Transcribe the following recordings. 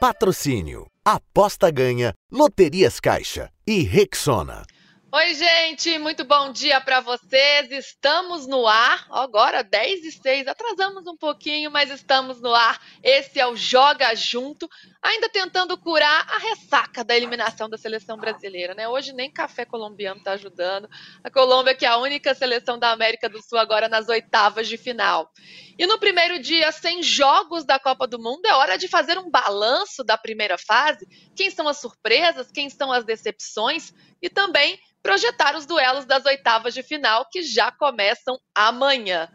Patrocínio. Aposta ganha. Loterias Caixa. E Rexona. Oi, gente, muito bom dia para vocês. Estamos no ar, agora 10 e 6, atrasamos um pouquinho, mas estamos no ar. Esse é o Joga Junto, ainda tentando curar a ressaca da eliminação da seleção brasileira, né? Hoje nem café colombiano tá ajudando. A Colômbia, que é a única seleção da América do Sul agora nas oitavas de final. E no primeiro dia, sem jogos da Copa do Mundo, é hora de fazer um balanço da primeira fase. Quem são as surpresas, quem são as decepções e também projetar os duelos das oitavas de final que já começam amanhã.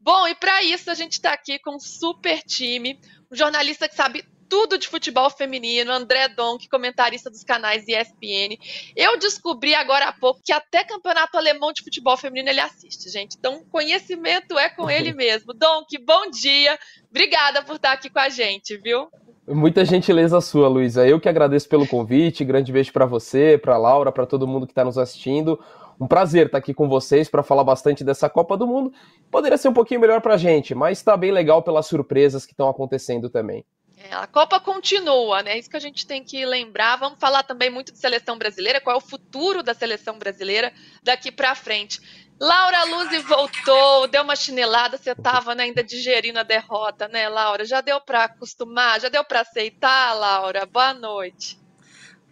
Bom, e para isso a gente está aqui com um super time, um jornalista que sabe tudo de futebol feminino, André Donk, comentarista dos canais ESPN. Eu descobri agora há pouco que até campeonato alemão de futebol feminino ele assiste, gente. Então, conhecimento é com ele mesmo. Donk, bom dia. Obrigada por estar aqui com a gente, viu? Muita gentileza sua, Luísa. Eu que agradeço pelo convite. Grande beijo para você, para Laura, para todo mundo que está nos assistindo. Um prazer estar tá aqui com vocês para falar bastante dessa Copa do Mundo. Poderia ser um pouquinho melhor para a gente, mas está bem legal pelas surpresas que estão acontecendo também. É, a Copa continua, né? Isso que a gente tem que lembrar. Vamos falar também muito de seleção brasileira, qual é o futuro da seleção brasileira daqui para frente. Laura Luzi voltou, deu uma chinelada, você estava né, ainda digerindo a derrota, né, Laura? Já deu para acostumar, já deu para aceitar, Laura? Boa noite.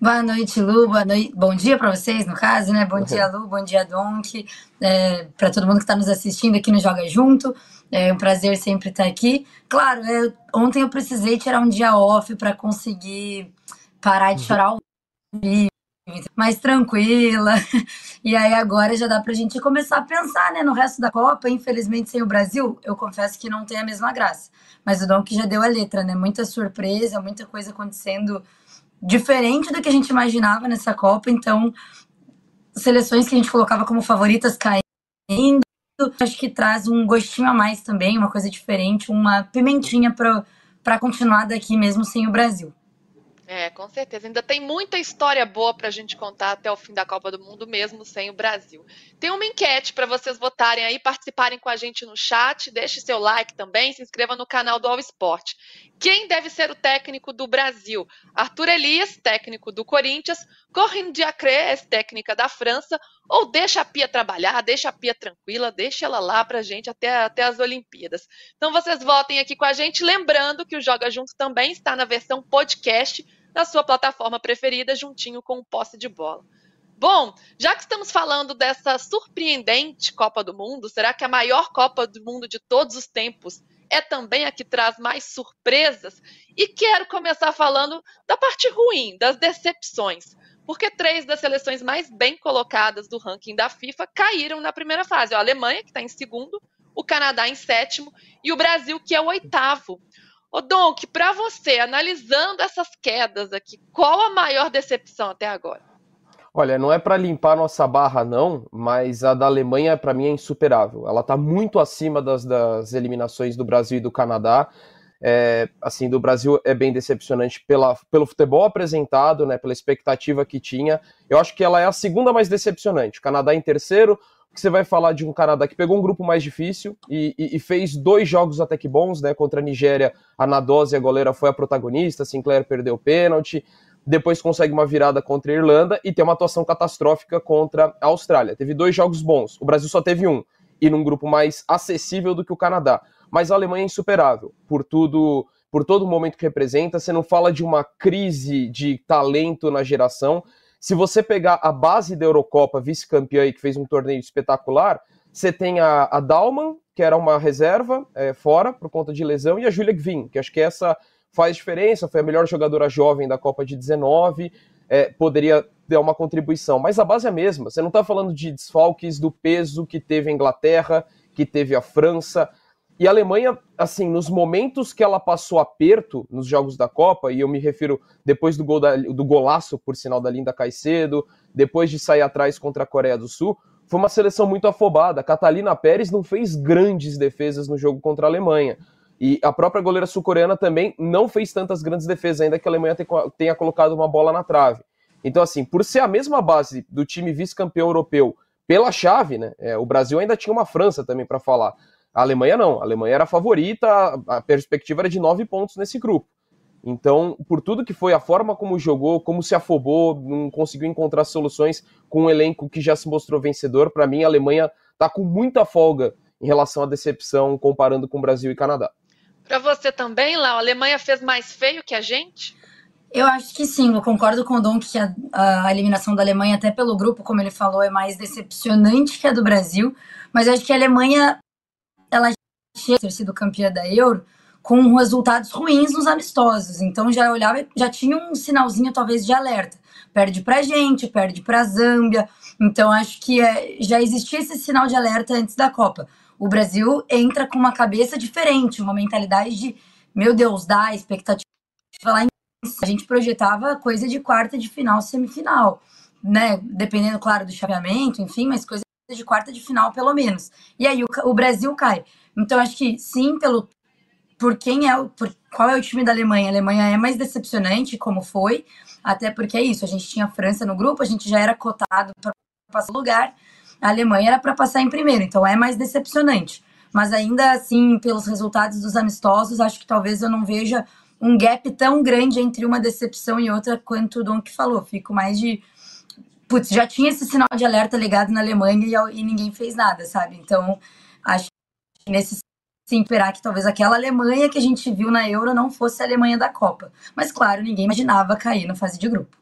Boa noite, Lu. Boa noite. Bom dia para vocês, no caso, né? Bom dia, Lu. Bom dia, Donk. É, para todo mundo que está nos assistindo aqui no Joga Junto. É um prazer sempre estar aqui. Claro, é, ontem eu precisei tirar um dia off para conseguir parar de chorar ao vivo mais tranquila. E aí agora já dá pra gente começar a pensar, né, no resto da Copa. Infelizmente, sem o Brasil, eu confesso que não tem a mesma graça. Mas o Dom que já deu a letra, né? Muita surpresa, muita coisa acontecendo diferente do que a gente imaginava nessa Copa. Então, seleções que a gente colocava como favoritas caindo, acho que traz um gostinho a mais também, uma coisa diferente, uma pimentinha para continuar daqui mesmo sem o Brasil. É, com certeza. Ainda tem muita história boa para a gente contar até o fim da Copa do Mundo, mesmo sem o Brasil. Tem uma enquete para vocês votarem aí, participarem com a gente no chat. Deixe seu like também, se inscreva no canal do All Sport. Quem deve ser o técnico do Brasil? Arthur Elias, técnico do Corinthians, Corinne Diacre, técnica da França, ou deixa a Pia trabalhar, deixa a Pia tranquila, deixa ela lá para a gente até, até as Olimpíadas. Então vocês votem aqui com a gente, lembrando que o Joga Junto também está na versão podcast na sua plataforma preferida, juntinho com o posse de bola. Bom, já que estamos falando dessa surpreendente Copa do Mundo, será que a maior Copa do Mundo de todos os tempos é também a que traz mais surpresas? E quero começar falando da parte ruim, das decepções. Porque três das seleções mais bem colocadas do ranking da FIFA caíram na primeira fase. A Alemanha, que está em segundo, o Canadá em sétimo e o Brasil, que é o oitavo. Ô, Donk, para você, analisando essas quedas aqui, qual a maior decepção até agora? Olha, não é para limpar nossa barra, não, mas a da Alemanha, para mim, é insuperável. Ela está muito acima das, das, eliminações do Brasil e do Canadá. É, assim, do Brasil é bem decepcionante pela, pelo futebol apresentado, né, pela expectativa que tinha. Eu acho que ela é a segunda mais decepcionante. O Canadá em terceiro, que você vai falar de um Canadá que pegou um grupo mais difícil e, e, e, fez dois jogos até que bons, né? Contra a Nigéria, a Nadose, a goleira, foi a protagonista, Sinclair perdeu o pênalti, depois consegue uma virada contra a Irlanda e tem uma atuação catastrófica contra a Austrália. Teve dois jogos bons, o Brasil só teve um, e num grupo mais acessível do que o Canadá. Mas a Alemanha é insuperável, por tudo, por todo o momento que representa. Você não fala de uma crise de talento na geração, se você pegar a base da Eurocopa, vice-campeã e que fez um torneio espetacular, você tem a, a Dalman, que era uma reserva é, fora por conta de lesão, e a Julia Gvin, que acho que essa faz diferença, foi a melhor jogadora jovem da Copa de 19, é, poderia dar uma contribuição. Mas a base é a mesma, você não está falando de desfalques do peso que teve a Inglaterra, que teve a França. E a Alemanha, assim, nos momentos que ela passou aperto nos jogos da Copa, e eu me refiro depois do, gol da, do golaço, por sinal da Linda Caicedo, depois de sair atrás contra a Coreia do Sul, foi uma seleção muito afobada. A Catalina Pérez não fez grandes defesas no jogo contra a Alemanha. E a própria goleira sul-coreana também não fez tantas grandes defesas, ainda que a Alemanha tenha colocado uma bola na trave. Então, assim, por ser a mesma base do time vice-campeão europeu pela chave, né? É, o Brasil ainda tinha uma França também para falar. A Alemanha não, a Alemanha era a favorita, a perspectiva era de nove pontos nesse grupo. Então, por tudo que foi a forma como jogou, como se afobou, não conseguiu encontrar soluções com um elenco que já se mostrou vencedor, para mim a Alemanha está com muita folga em relação à decepção comparando com Brasil e Canadá. Para você também, Lá, a Alemanha fez mais feio que a gente? Eu acho que sim, eu concordo com o Dom que a, a, eliminação da Alemanha, até pelo grupo, como ele falou, é mais decepcionante que a do Brasil. Mas acho que a Alemanha, ela tinha sido campeã da Euro com resultados ruins nos amistosos. Então já olhava, já tinha um sinalzinho talvez de alerta. Perde pra gente, perde pra Zâmbia. Então acho que é, já existia esse sinal de alerta antes da Copa. O Brasil entra com uma cabeça diferente, uma mentalidade de, meu Deus, dá expectativa lá em a gente projetava coisa de quarta de final, semifinal, né? Dependendo, claro, do chaveamento, enfim, mas coisa de quarta de final, pelo menos. E aí o, o Brasil cai. Então, acho que sim, pelo por quem é o. Por, qual é o time da Alemanha? A Alemanha é mais decepcionante, como foi, até porque é isso. A gente tinha a França no grupo, a gente já era cotado para passar lugar. A Alemanha era para passar em primeiro, então é mais decepcionante. Mas ainda assim, pelos resultados dos amistosos, acho que talvez eu não veja um gap tão grande entre uma decepção e outra quanto o Don que falou. Fico mais de. Putz, já tinha esse sinal de alerta ligado na Alemanha e, e ninguém fez nada, sabe? Então, acho que nesse sim esperar que talvez aquela Alemanha que a gente viu na Euro não fosse a Alemanha da Copa. Mas claro, ninguém imaginava cair na fase de grupo.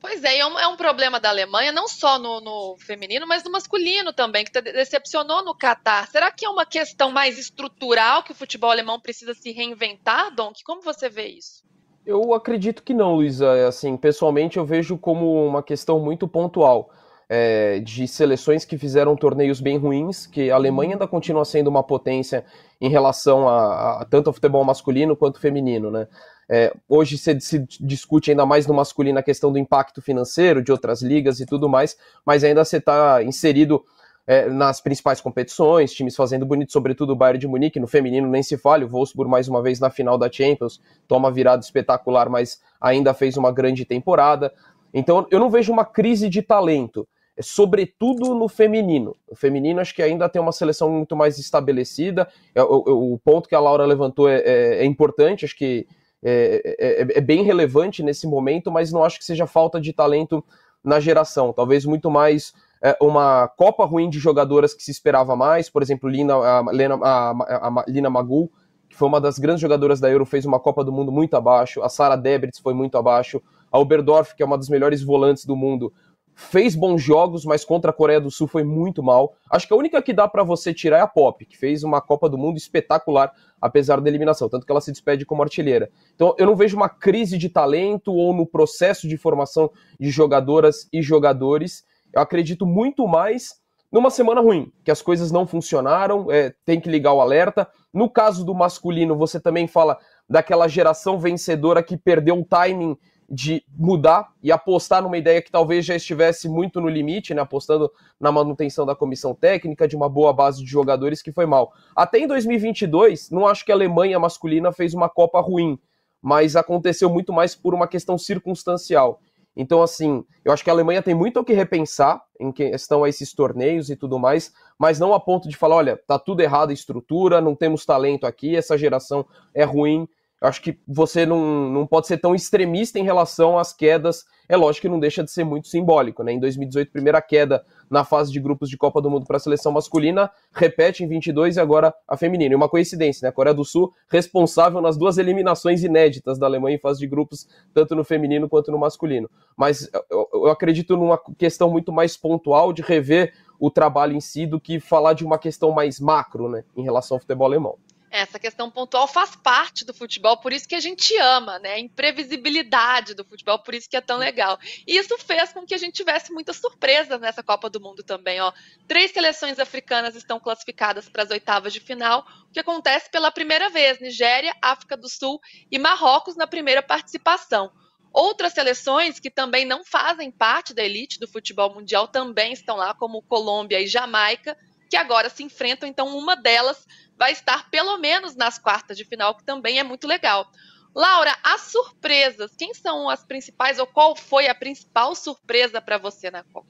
Pois é, é um, é um problema da Alemanha, não só no, no, feminino, mas no masculino também, que decepcionou no Catar. Será que é uma questão mais estrutural que o futebol alemão precisa se reinventar, Donk? Como você vê isso? Eu acredito que não, Luísa. É assim, pessoalmente eu vejo como uma questão muito pontual é, de seleções que fizeram torneios bem ruins, que a Alemanha ainda continua sendo uma potência em relação a, a tanto ao futebol masculino quanto feminino, né? É, hoje se, se, discute ainda mais no masculino a questão do impacto financeiro de outras ligas e tudo mais, mas ainda você está inserido é, nas principais competições, times fazendo bonito, sobretudo o Bayern de Munique, no feminino nem se fale, o Wolfsburg mais uma vez na final da Champions, toma virada espetacular, mas ainda fez uma grande temporada. Então eu não vejo uma crise de talento, é sobretudo no feminino. O feminino acho que ainda tem uma seleção muito mais estabelecida. É, o, o ponto que a Laura levantou é, é, é importante, acho que é, é, é, bem relevante nesse momento, mas não acho que seja falta de talento na geração. Talvez muito mais uma Copa ruim de jogadoras que se esperava mais. Por exemplo, Lina, a, Lena, a, a, Lina Magul, que foi uma das grandes jogadoras da Euro, fez uma Copa do Mundo muito abaixo. A Sara Debritz foi muito abaixo. A Oberdorf, que é uma das melhores volantes do mundo, fez bons jogos, mas contra a Coreia do Sul foi muito mal. Acho que a única que dá para você tirar é a Pop, que fez uma Copa do Mundo espetacular, apesar da eliminação, tanto que ela se despede como artilheira. Então eu não vejo uma crise de talento ou no processo de formação de jogadoras e jogadores. Eu acredito muito mais numa semana ruim, que as coisas não funcionaram, é, tem que ligar o alerta. No caso do masculino, você também fala daquela geração vencedora que perdeu o timing de mudar e apostar numa ideia que talvez já estivesse muito no limite, né, apostando na manutenção da comissão técnica, de uma boa base de jogadores que foi mal. Até em 2022, não acho que a Alemanha masculina fez uma Copa ruim, mas aconteceu muito mais por uma questão circunstancial. Então, assim, eu acho que a Alemanha tem muito o que repensar em questão a esses torneios e tudo mais, mas não a ponto de falar, olha, tá tudo errado a estrutura, não temos talento aqui, essa geração é ruim. Acho que você não, não pode ser tão extremista em relação às quedas. É lógico que não deixa de ser muito simbólico, né? Em 2018, primeira queda na fase de grupos de Copa do Mundo para a seleção masculina, repete em 22 e agora a feminina. E uma coincidência, né? A Coreia do Sul responsável nas duas eliminações inéditas da Alemanha em fase de grupos, tanto no feminino quanto no masculino. Mas eu, eu acredito numa questão muito mais pontual de rever o trabalho em si do que falar de uma questão mais macro, né? Em relação ao futebol alemão. Essa questão pontual faz parte do futebol, por isso que a gente ama, né? A imprevisibilidade do futebol, por isso que é tão legal. E isso fez com que a gente tivesse muitas surpresas nessa Copa do Mundo também, ó. Três seleções africanas estão classificadas para as oitavas de final, o que acontece pela primeira vez: Nigéria, África do Sul e Marrocos na primeira participação. Outras seleções que também não fazem parte da elite do futebol mundial também estão lá, como Colômbia e Jamaica, que agora se enfrentam. Então, uma delas vai estar pelo menos nas quartas de final, que também é muito legal. Laura, as surpresas, quem são as principais ou qual foi a principal surpresa para você na Copa?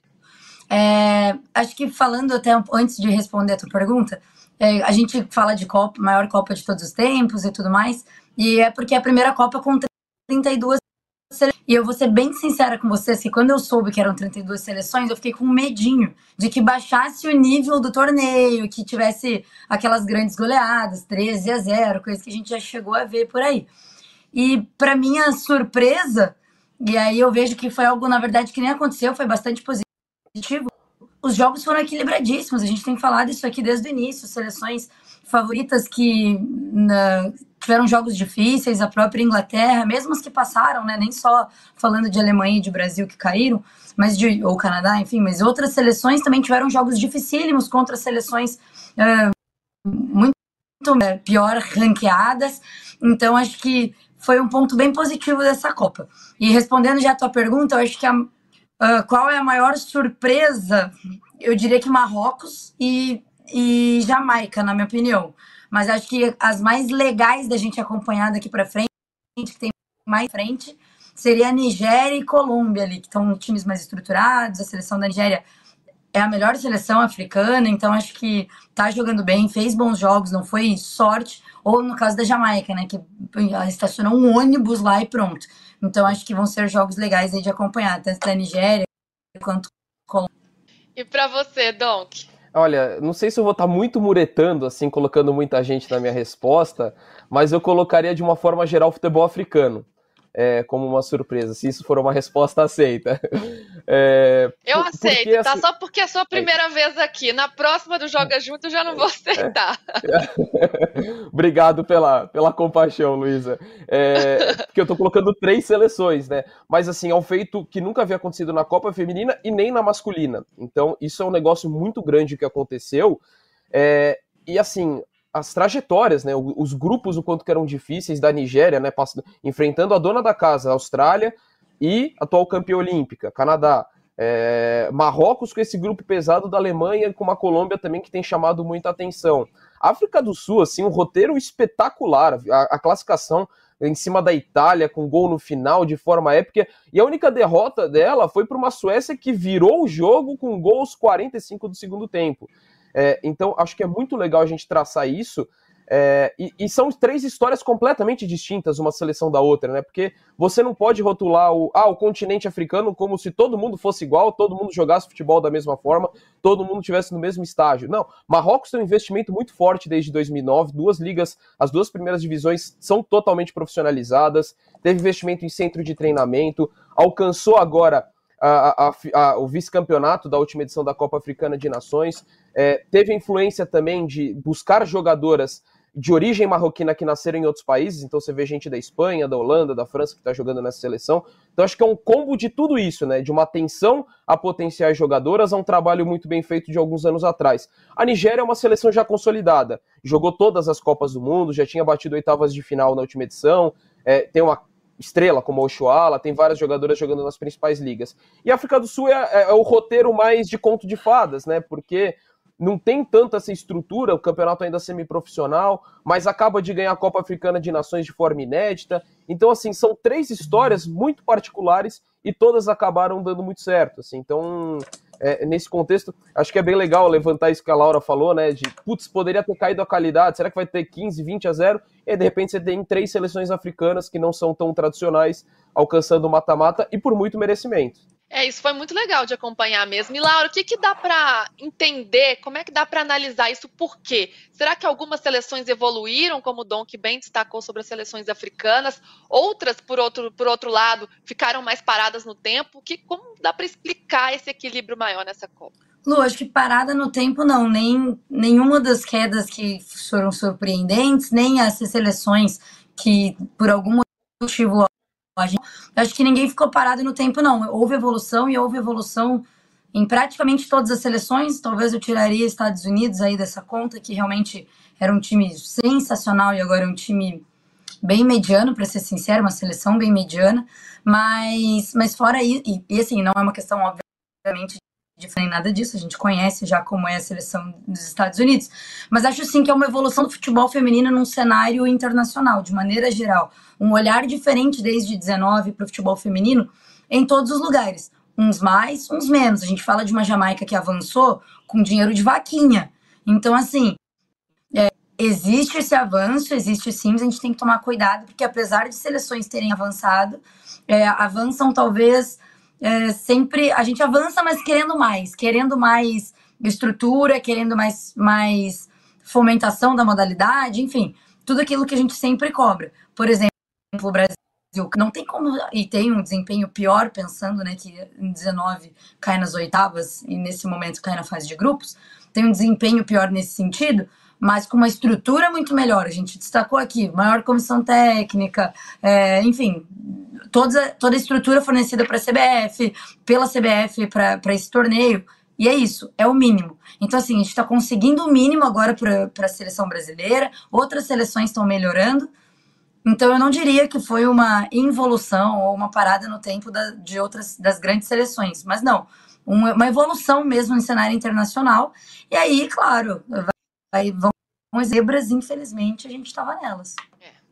É, acho que falando até antes de responder a tua pergunta, é, a gente fala de Copa, maior Copa de todos os tempos e tudo mais, e é porque é a primeira Copa com 32 e eu vou ser bem sincera com vocês que quando eu soube que eram 32 seleções, eu fiquei com medinho de que baixasse o nível do torneio, que tivesse aquelas grandes goleadas, 13 a 0, coisa que a gente já chegou a ver por aí. E para minha surpresa, e aí eu vejo que foi algo na verdade que nem aconteceu, foi bastante positivo. Os jogos foram equilibradíssimos, a gente tem falado isso aqui desde o início, seleções favoritas que na, tiveram jogos difíceis, a própria Inglaterra, mesmo as que passaram, né, nem só falando de Alemanha e de Brasil que caíram, mas de ou Canadá, enfim, mas outras seleções também tiveram jogos dificílimos contra seleções uh, muito uh, pior ranqueadas. Então acho que foi um ponto bem positivo dessa Copa. E respondendo já a tua pergunta, eu acho que a, uh, qual é a maior surpresa? Eu diria que Marrocos e, e Jamaica, na minha opinião mas acho que as mais legais da gente acompanhar daqui para frente, que tem mais frente, seria a Nigéria e Colômbia ali, que estão times mais estruturados. A seleção da Nigéria é a melhor seleção africana, então acho que tá jogando bem, fez bons jogos, não foi sorte. Ou no caso da Jamaica, né, que estacionou um ônibus lá e pronto. Então acho que vão ser jogos legais aí de acompanhar, tanto da Nigéria quanto Colômbia. E para você, Donk? Olha, não sei se eu vou estar tá muito muretando, assim, colocando muita gente na minha resposta, mas eu colocaria de uma forma geral o futebol africano é, como uma surpresa, se isso for uma resposta aceita. É, eu aceito, porque, tá? Assim, Só porque é a sua primeira é, vez aqui. Na próxima do Joga Junto eu já não vou aceitar. É, obrigado pela, pela compaixão, Luísa. É, porque eu tô colocando três seleções, né? Mas assim, é um feito que nunca havia acontecido na Copa Feminina e nem na masculina. Então, isso é um negócio muito grande que aconteceu. É, e assim, as trajetórias, né, os grupos o quanto que eram difíceis da Nigéria, né, passando, enfrentando a dona da casa, a Austrália, e atual campeã olímpica, Canadá. É, Marrocos com esse grupo pesado da Alemanha, com uma Colômbia também que tem chamado muita atenção. África do Sul, assim, um roteiro espetacular, a, a classificação em cima da Itália, com gol no final, de forma épica, e a única derrota dela foi para uma Suécia que virou o jogo com gols 45 do segundo tempo. É, então, acho que é muito legal a gente traçar isso. É, e, e, são três histórias completamente distintas uma seleção da outra, né? Porque você não pode rotular o, ah, o continente africano como se todo mundo fosse igual, todo mundo jogasse futebol da mesma forma, todo mundo tivesse no mesmo estágio. Não, Marrocos tem um investimento muito forte desde 2009, duas ligas, as duas primeiras divisões são totalmente profissionalizadas, teve investimento em centro de treinamento, alcançou agora a, a, a, o vice-campeonato da última edição da Copa Africana de Nações, é, teve influência também de buscar jogadoras de origem marroquina que nasceram em outros países, então você vê gente da Espanha, da Holanda, da França que está jogando nessa seleção. Então acho que é um combo de tudo isso, né? De uma atenção a potenciais jogadoras a um trabalho muito bem feito de alguns anos atrás. A Nigéria é uma seleção já consolidada, jogou todas as Copas do Mundo, já tinha batido oitavas de final na última edição, é, tem uma estrela como o Oshuala, tem várias jogadoras jogando nas principais ligas. E a África do Sul é, é, é, o roteiro mais de conto de fadas, né? Porque não tem tanta essa estrutura, o campeonato ainda semiprofissional, mas acaba de ganhar a Copa Africana de Nações de forma inédita. Então, assim, são três histórias muito particulares e todas acabaram dando muito certo. Assim. Então, é, nesse contexto, acho que é bem legal levantar isso que a Laura falou, né? De, putz, poderia ter caído a qualidade, será que vai ter 15, 20 a 0? E de repente você tem três seleções africanas que não são tão tradicionais alcançando o mata-mata e por muito merecimento. É, isso foi muito legal de acompanhar mesmo. E Laura, o que, que dá para entender? Como é que dá para analisar isso? Por quê? Será que algumas seleções evoluíram, como o Dom que bem destacou sobre as seleções africanas? Outras, por outro, por outro lado, ficaram mais paradas no tempo? Que, como dá para explicar esse equilíbrio maior nessa Copa? Lu, acho que parada no tempo não, nem nenhuma das quedas que foram surpreendentes, nem essas seleções que por algum motivo acho que ninguém ficou parado no tempo, não. Houve evolução e houve evolução em praticamente todas as seleções. Talvez eu tiraria Estados Unidos aí dessa conta, que realmente era um time sensacional e agora é um time bem mediano, para ser sincero, uma seleção bem mediana. Mas, mas fora isso, e, e assim, não é uma questão, obviamente, de nada disso, a gente conhece já como é a seleção dos Estados Unidos. Mas acho sim que é uma evolução do futebol feminino num cenário internacional, de maneira geral. Um olhar diferente desde 19 para o futebol feminino em todos os lugares. Uns mais, uns menos. A gente fala de uma Jamaica que avançou com dinheiro de vaquinha. Então, assim, é, existe esse avanço, existe sim, mas a gente tem que tomar cuidado, porque apesar de seleções terem avançado, é, avançam talvez é, sempre. A gente avança, mas querendo mais, querendo mais estrutura, querendo mais, mais fomentação da modalidade, enfim, tudo aquilo que a gente sempre cobra. Por exemplo, o Brasil não tem como e tem um desempenho pior pensando, né, que em 19 cai nas oitavas e nesse momento cai na fase de grupos, tem um desempenho pior nesse sentido, mas com uma estrutura muito melhor. A gente destacou aqui, maior comissão técnica, é, enfim, toda, toda a estrutura fornecida para a CBF, pela CBF para esse torneio. E é isso, é o mínimo. Então, assim, a gente está conseguindo o mínimo agora para a seleção brasileira, outras seleções estão melhorando. Então, eu não diria que foi uma involução ou uma parada no tempo da, de outras das grandes seleções, mas não, uma, evolução mesmo no cenário internacional. E aí, claro, vai, vai, vão zebras, infelizmente, a gente estava nelas. É.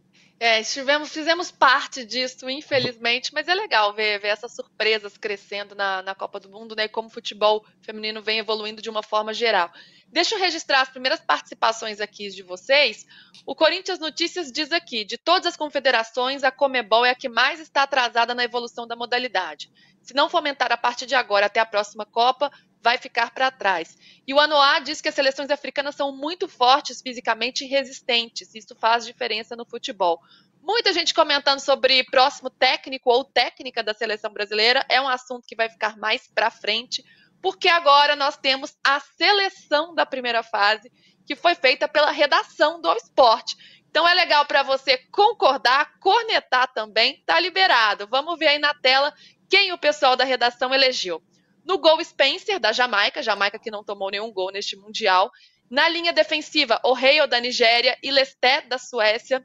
É, estivemos, fizemos parte disso, infelizmente, mas é legal ver, ver essas surpresas crescendo na, na Copa do Mundo, né? E como o futebol feminino vem evoluindo de uma forma geral. Deixa eu registrar as primeiras participações aqui de vocês. O Corinthians Notícias diz aqui: de todas as confederações, a Comebol é a que mais está atrasada na evolução da modalidade. Se não fomentar a partir de agora até a próxima Copa, vai ficar para trás. E o ANOA diz que as seleções africanas são muito fortes fisicamente e resistentes. Isso faz diferença no futebol. Muita gente comentando sobre próximo técnico ou técnica da seleção brasileira. É um assunto que vai ficar mais para frente, porque agora nós temos a seleção da primeira fase, que foi feita pela redação do esporte. Então é legal para você concordar, cornetar também, tá liberado. Vamos ver aí na tela quem o pessoal da redação elegeu. No gol, Spencer, da Jamaica, Jamaica que não tomou nenhum gol neste Mundial. Na linha defensiva, O'Reilly, da Nigéria, e Lesté, da Suécia.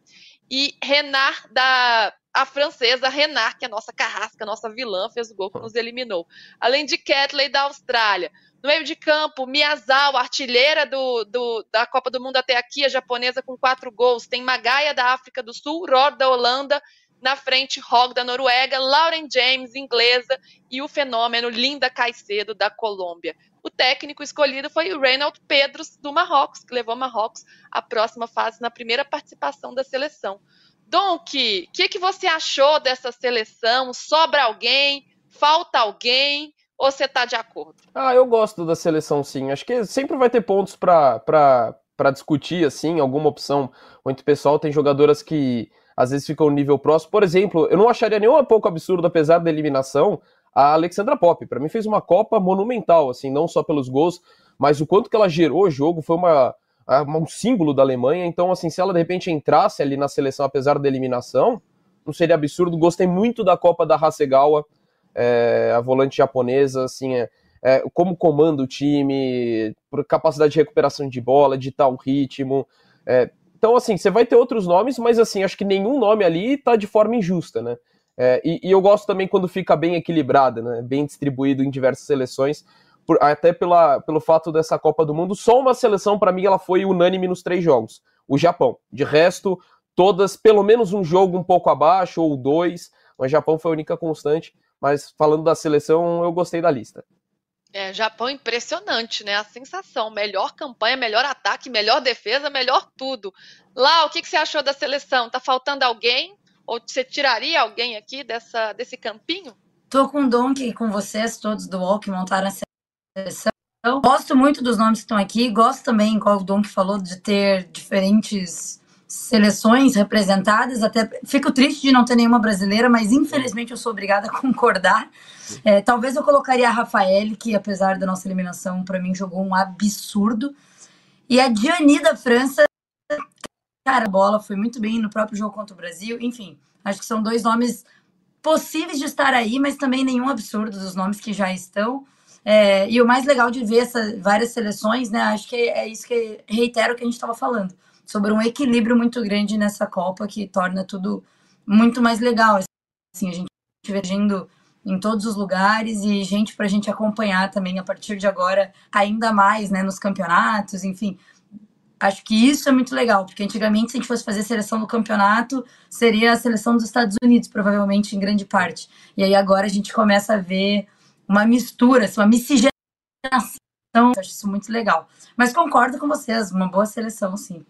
E Renard, da a francesa Renard, que é a nossa carrasca, a nossa vilã, fez o gol que nos eliminou. Além de Catley, da Austrália. No meio de campo, Miyazawa, artilheira do, do, da Copa do Mundo até aqui, a japonesa com quatro gols. Tem Magaia, da África do Sul, Rod, da Holanda, na frente, Hogg da Noruega, Lauren James, inglesa, e o fenômeno Linda Caicedo, da Colômbia. O técnico escolhido foi o Reinald Pedros, do Marrocos, que levou Marrocos à próxima fase na primeira participação da seleção. Donk, o que, que você achou dessa seleção? Sobra alguém? Falta alguém? Ou você está de acordo? Ah, eu gosto da seleção, sim. Acho que sempre vai ter pontos para discutir, assim, alguma opção. Muito pessoal tem jogadoras que às vezes ficam no nível próximo. Por exemplo, eu não acharia nenhum pouco absurdo, apesar da eliminação, a Alexandra Pop. Para mim fez uma Copa monumental, assim, não só pelos gols, mas o quanto que ela gerou o jogo foi uma, um símbolo da Alemanha. Então, assim, se ela de repente entrasse ali na seleção, apesar da eliminação, não seria absurdo. Gostei muito da Copa da Hasegawa, é, a volante japonesa, assim, é, é, como comanda o time, por capacidade de recuperação de bola, de tal ritmo. É, então, assim, você vai ter outros nomes, mas assim, acho que nenhum nome ali tá de forma injusta, né? É, e, e, eu gosto também quando fica bem equilibrado, né? Bem distribuído em diversas seleções, por, até pela, pelo fato dessa Copa do Mundo. Só uma seleção, para mim, ela foi unânime nos três jogos: o Japão. De resto, todas, pelo menos um jogo um pouco abaixo, ou dois. O Japão foi a única constante. Mas falando da seleção, eu gostei da lista. É, Japão impressionante, né? A sensação, melhor campanha, melhor ataque, melhor defesa, melhor tudo. Lá, o que, que você achou da seleção? Tá faltando alguém? Ou você tiraria alguém aqui dessa, desse campinho? Tô com o Donkey com vocês, todos do UOL, montaram a seleção. Gosto muito dos nomes que estão aqui. Gosto também, igual o Donkey falou, de ter diferentes seleções representadas. Até fico triste de não ter nenhuma brasileira, mas infelizmente eu sou obrigada a concordar. É, talvez eu colocaria a Rafael, que apesar da nossa eliminação, para mim jogou um absurdo. E a Diani da França, cara, a bola foi muito bem no próprio jogo contra o Brasil. Enfim, acho que são dois nomes possíveis de estar aí, mas também nenhum absurdo dos nomes que já estão. É, e o mais legal de ver essas várias seleções, né? Acho que é isso que reitero o que a gente estava falando sobre um equilíbrio muito grande nessa Copa que torna tudo muito mais legal. Assim, a gente vendo em todos os lugares e gente para a gente acompanhar também a partir de agora, ainda mais né, nos campeonatos, enfim. Acho que isso é muito legal, porque antigamente, se a gente fosse fazer seleção do campeonato, seria a seleção dos Estados Unidos, provavelmente, em grande parte. E aí agora a gente começa a ver uma mistura, assim, uma miscigenação. Acho isso muito legal. Mas concordo com vocês, uma boa seleção, sim.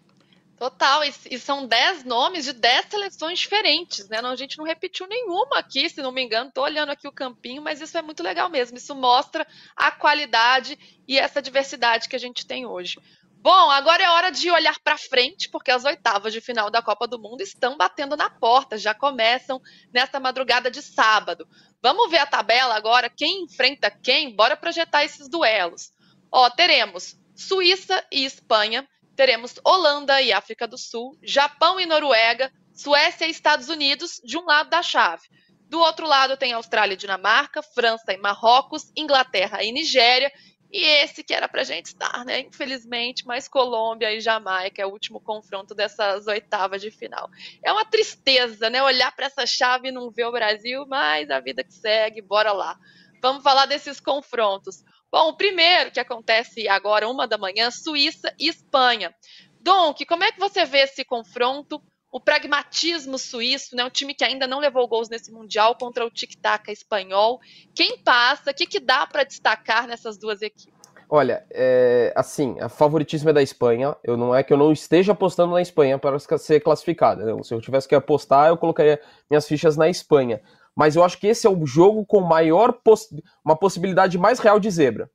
Total, e, e são 10 nomes de 10 seleções diferentes, né? Não, a gente não repetiu nenhuma aqui, se não me engano, estou olhando aqui o campinho, mas isso é muito legal mesmo. Isso mostra a qualidade e essa diversidade que a gente tem hoje. Bom, agora é hora de olhar para frente, porque as oitavas de final da Copa do Mundo estão batendo na porta, já começam nesta madrugada de sábado. Vamos ver a tabela agora, quem enfrenta quem? Bora projetar esses duelos. Ó, teremos Suíça e Espanha, teremos Holanda e África do Sul, Japão e Noruega, Suécia e Estados Unidos de um lado da chave. Do outro lado tem Austrália e Dinamarca, França e Marrocos, Inglaterra e Nigéria, e esse que era para a gente estar, né? Infelizmente, mais Colômbia e Jamaica é o último confronto dessas oitavas de final. É uma tristeza, né? Olhar para essa chave e não ver o Brasil, mas a vida que segue, bora lá. Vamos falar desses confrontos. Bom, o primeiro que acontece agora, uma da manhã, Suíça e Espanha. Donk, como é que você vê esse confronto? O pragmatismo suíço, né? Um time que ainda não levou gols nesse Mundial contra o tic-tac espanhol. Quem passa? O que, que dá para destacar nessas duas equipes? Olha, é, assim, a favoritismo é da Espanha. Eu não é que eu não esteja apostando na Espanha para ser classificada. Né? Se eu tivesse que apostar, eu colocaria minhas fichas na Espanha mas eu acho que esse é o jogo com maior poss uma possibilidade mais real de zebra.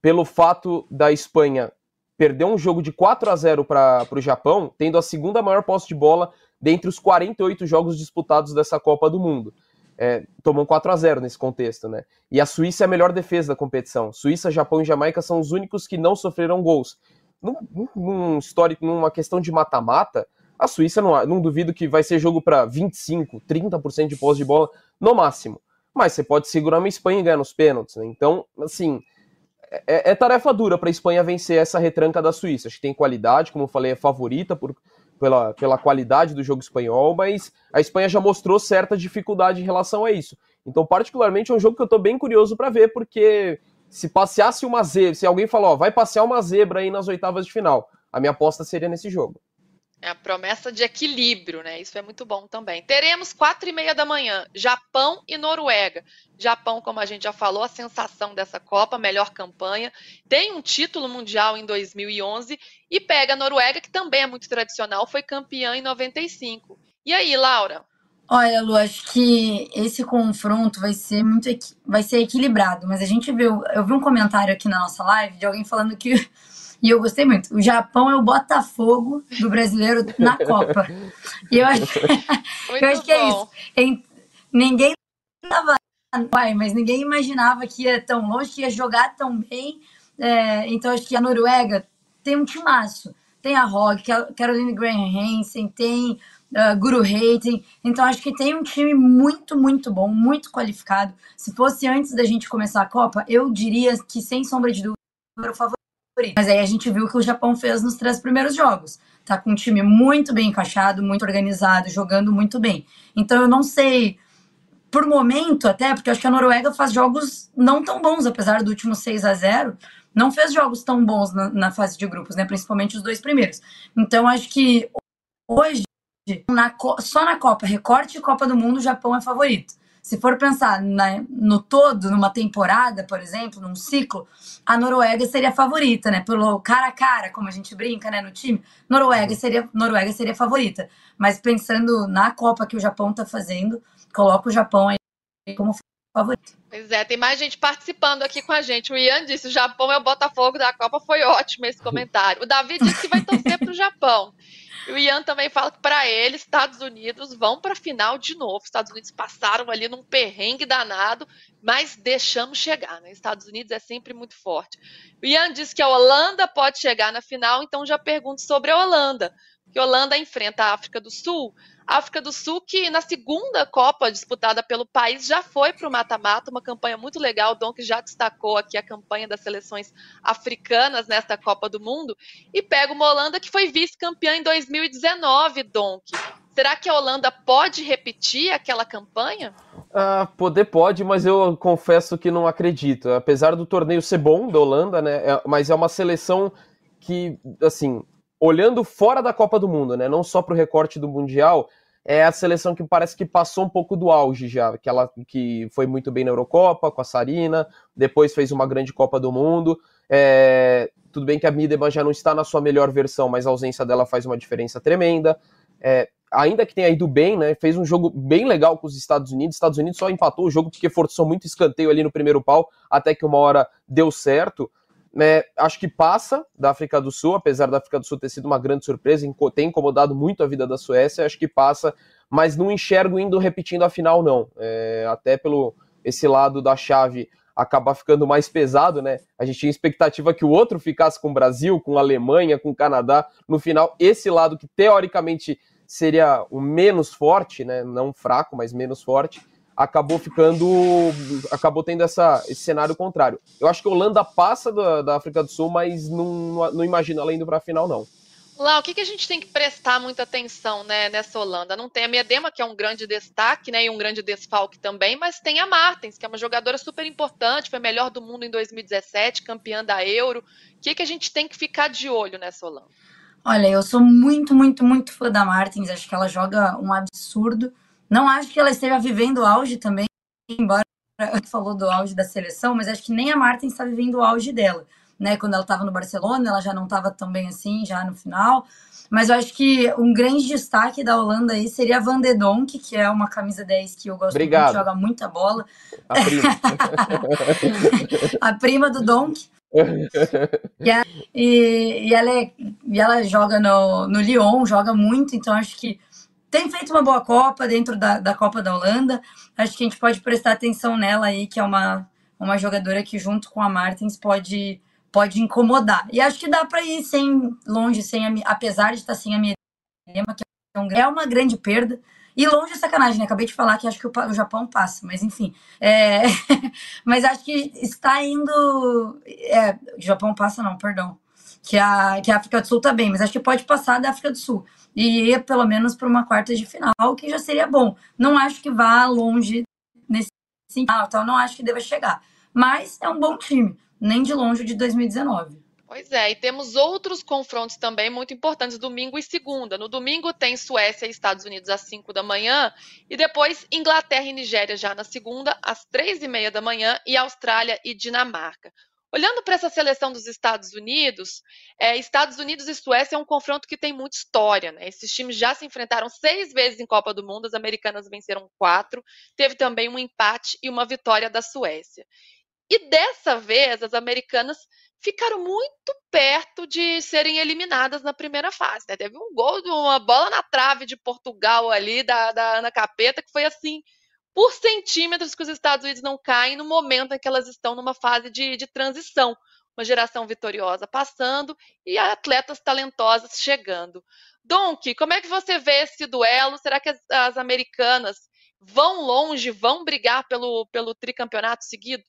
Pelo fato da Espanha perder um jogo de 4 a 0 para o Japão, tendo a segunda maior posse de bola dentre os 48 jogos disputados dessa Copa do Mundo. É, tomou um 4 a 0 nesse contexto, né? E a Suíça é a melhor defesa da competição. Suíça, Japão e Jamaica são os únicos que não sofreram gols. Num, num histórico, numa questão de mata-mata, a Suíça não, não duvido que vai ser jogo para 25, 30% de posse de bola no máximo. Mas você pode segurar uma Espanha e ganhar nos pênaltis. Né? Então, assim, é, é tarefa dura para a Espanha vencer essa retranca da Suíça. Acho que tem qualidade, como eu falei, é favorita por, pela, pela qualidade do jogo espanhol, mas a Espanha já mostrou certa dificuldade em relação a isso. Então, particularmente, é um jogo que eu estou bem curioso para ver, porque se passeasse uma zebra, se alguém falar, ó, vai passear uma zebra aí nas oitavas de final, a minha aposta seria nesse jogo. É a promessa de equilíbrio, né? Isso é muito bom também. Teremos quatro e meia da manhã, Japão e Noruega. Japão, como a gente já falou, a sensação dessa Copa, melhor campanha. Tem um título mundial em 2011 e pega a Noruega, que também é muito tradicional, foi campeã em 95. E aí, Laura? Olha, Lu, acho que esse confronto vai ser muito vai ser equilibrado, mas a gente viu, eu vi um comentário aqui na nossa live de alguém falando que e eu gostei muito. O Japão é o Botafogo do brasileiro na Copa. E eu acho, eu acho que é isso. Ninguém tava, mas ninguém imaginava que ia tão longe, que ia jogar tão bem. É, então acho que a Noruega tem um timaço. Tem a Hogg, Caroline Graham Hansen, tem uh, Guru Hayden. Então acho que tem um time muito, muito bom, muito qualificado. Se fosse antes da gente começar a Copa, eu diria que sem sombra de dúvida o favorito mas aí a gente viu o que o Japão fez nos três primeiros jogos. Tá com um time muito bem encaixado, muito organizado, jogando muito bem. Então eu não sei, por momento até, porque acho que a Noruega faz jogos não tão bons, apesar do último 6 a 0 não fez jogos tão bons na, na fase de grupos, né? Principalmente os dois primeiros. Então acho que hoje, na, só na Copa, recorte e Copa do Mundo, o Japão é favorito. Se for pensar na, no todo, numa temporada, por exemplo, num ciclo, a Noruega seria a favorita, né? Pelo cara a cara, como a gente brinca, né, no time, Noruega seria, Noruega seria a favorita. Mas pensando na Copa que o Japão tá fazendo, coloca o Japão aí como favorito. Pois é, tem mais gente participando aqui com a gente. O Ian disse: o Japão é o Botafogo da Copa. Foi ótimo esse comentário. O Davi disse que vai torcer para o Japão. E o Ian também fala que para ele, Estados Unidos vão para a final de novo. Estados Unidos passaram ali num perrengue danado, mas deixamos chegar, né? Estados Unidos é sempre muito forte. O Ian diz que a Holanda pode chegar na final, então já pergunto sobre a Holanda. Que Holanda enfrenta a África do Sul, África do Sul, que na segunda Copa disputada pelo país já foi para o mata-mata, uma campanha muito legal. O Donk já destacou aqui a campanha das seleções africanas nesta Copa do Mundo. E pega uma Holanda que foi vice-campeã em 2019, Donk. Será que a Holanda pode repetir aquela campanha? Ah, poder pode, mas eu confesso que não acredito. Apesar do torneio ser bom da Holanda, né? É, mas é uma seleção que, assim, olhando fora da Copa do Mundo, né, não só para o recorte do Mundial, é a seleção que parece que passou um pouco do auge já, que ela que foi muito bem na Eurocopa com a Sarina, depois fez uma grande Copa do Mundo, é, Tudo bem que a Miedema já não está na sua melhor versão, mas a ausência dela faz uma diferença tremenda. É, ainda que tenha ido bem, né? Fez um jogo bem legal com os Estados Unidos. Estados Unidos só empatou o jogo porque forçou muito escanteio ali no primeiro pau, até que uma hora deu certo. Né, acho que passa da África do Sul, apesar da África do Sul ter sido uma grande surpresa, tem incomodado muito a vida da Suécia, acho que passa, mas não enxergo indo repetindo a final, não. É, até pelo esse lado da chave acabar ficando mais pesado, né? A gente tinha expectativa que o outro ficasse com o Brasil, com a Alemanha, com o Canadá. No final, esse lado que teoricamente seria o menos forte, né? Não fraco, mas menos forte, acabou ficando, acabou tendo essa, esse cenário contrário. Eu acho que a Holanda passa da, da África do Sul, mas não, não imagino ela indo para a final, não. Lá, o que, que a gente tem que prestar muita atenção né, nessa Holanda? Não tem a Miedema, que é um grande destaque, né, e um grande desfalque também, mas tem a Martens, que é uma jogadora super importante, foi melhor do mundo em 2017, campeã da Euro. O que, que a gente tem que ficar de olho nessa Holanda? Olha, eu sou muito, muito, muito fã da Martins, acho que ela joga um absurdo. Não acho que ela esteja vivendo o auge também, embora falou do auge da seleção, mas acho que nem a Martins está vivendo o auge dela né? Quando ela estava no Barcelona, ela já não estava tão bem assim, já no final. Mas eu acho que um grande destaque da Holanda aí seria a Van de Donk, que é uma camisa 10 que eu gosto Obrigado. muito, joga muita bola. A prima, a prima do Donk. e, ela, e, e, ela é, e ela joga no, no Lyon, joga muito, então acho que tem feito uma boa Copa dentro da, da Copa da Holanda. Acho que a gente pode prestar atenção nela aí, que é uma, uma jogadora que, junto com a Martins, pode pode incomodar. E acho que dá para ir sem longe, sem a, apesar de estar sem a minha que é, é uma grande perda. E longe é sacanagem, né? Acabei de falar que acho que o, Japão passa, mas enfim. É... mas acho que está indo. É, o Japão passa, não, perdão. Que a, que a África do Sul tá bem, mas acho que pode passar da África do Sul. E ir pelo menos para uma quarta de final, que já seria bom. Não acho que vá longe nesse final, então não acho que deva chegar. Mas é um bom time nem de longe de 2019. Pois é, e temos outros confrontos também muito importantes, domingo e segunda. No domingo tem Suécia e Estados Unidos às 5 da manhã, e depois Inglaterra e Nigéria já na segunda, às 3 e meia da manhã, e Austrália e Dinamarca. Olhando para essa seleção dos Estados Unidos, é, Estados Unidos e Suécia é um confronto que tem muita história. Né? Esses times já se enfrentaram seis vezes em Copa do Mundo, as americanas venceram quatro, teve também um empate e uma vitória da Suécia. E dessa vez, as americanas ficaram muito perto de serem eliminadas na primeira fase. Né? Teve um gol uma bola na trave de Portugal ali, da, da Ana Capeta, que foi assim, por centímetros que os Estados Unidos não caem no momento em que elas estão numa fase de, de transição. Uma geração vitoriosa passando e atletas talentosas chegando. Donk, como é que você vê esse duelo? Será que as, as americanas vão longe, vão brigar pelo, pelo tricampeonato seguido?